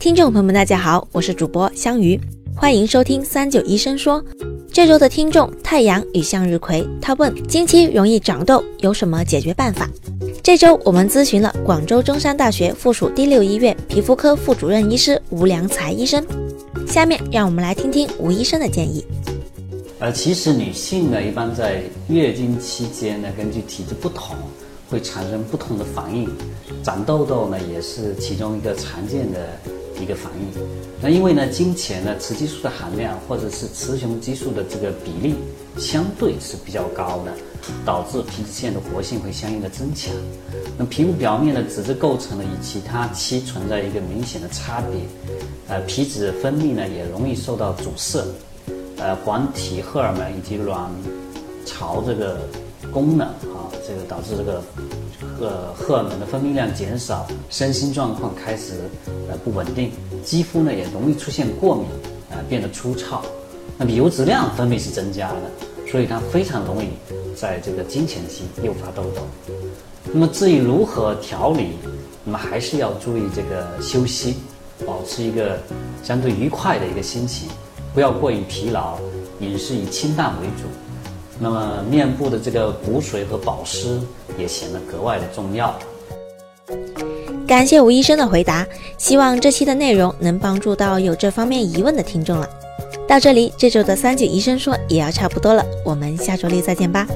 听众朋友们，大家好，我是主播香鱼，欢迎收听三九医生说。这周的听众太阳与向日葵，他问：经期容易长痘，有什么解决办法？这周我们咨询了广州中山大学附属第六医院皮肤科副主任医师吴良才医生。下面让我们来听听吴医生的建议。呃，其实女性呢，一般在月经期间呢，根据体质不同，会产生不同的反应。长痘痘呢，也是其中一个常见的一个反应。那因为呢，经前呢，雌激素的含量或者是雌雄激素的这个比例相对是比较高的，导致皮脂腺的活性会相应的增强。那皮肤表面的脂质构成呢，与其他期存在一个明显的差别。呃，皮脂分泌呢，也容易受到阻塞。呃，黄体荷尔蒙以及卵巢这个功能，这个导致这个荷荷尔蒙的分泌量减少，身心状况开始呃不稳定，肌肤呢也容易出现过敏，呃变得粗糙，那么油脂量分泌是增加的，所以它非常容易在这个经前期诱发痘痘。那么至于如何调理，那么还是要注意这个休息，保持一个相对愉快的一个心情。不要过于疲劳，饮食以清淡为主。那么面部的这个补水和保湿也显得格外的重要。感谢吴医生的回答，希望这期的内容能帮助到有这方面疑问的听众了。到这里，这周的三九医生说也要差不多了，我们下周六再见吧。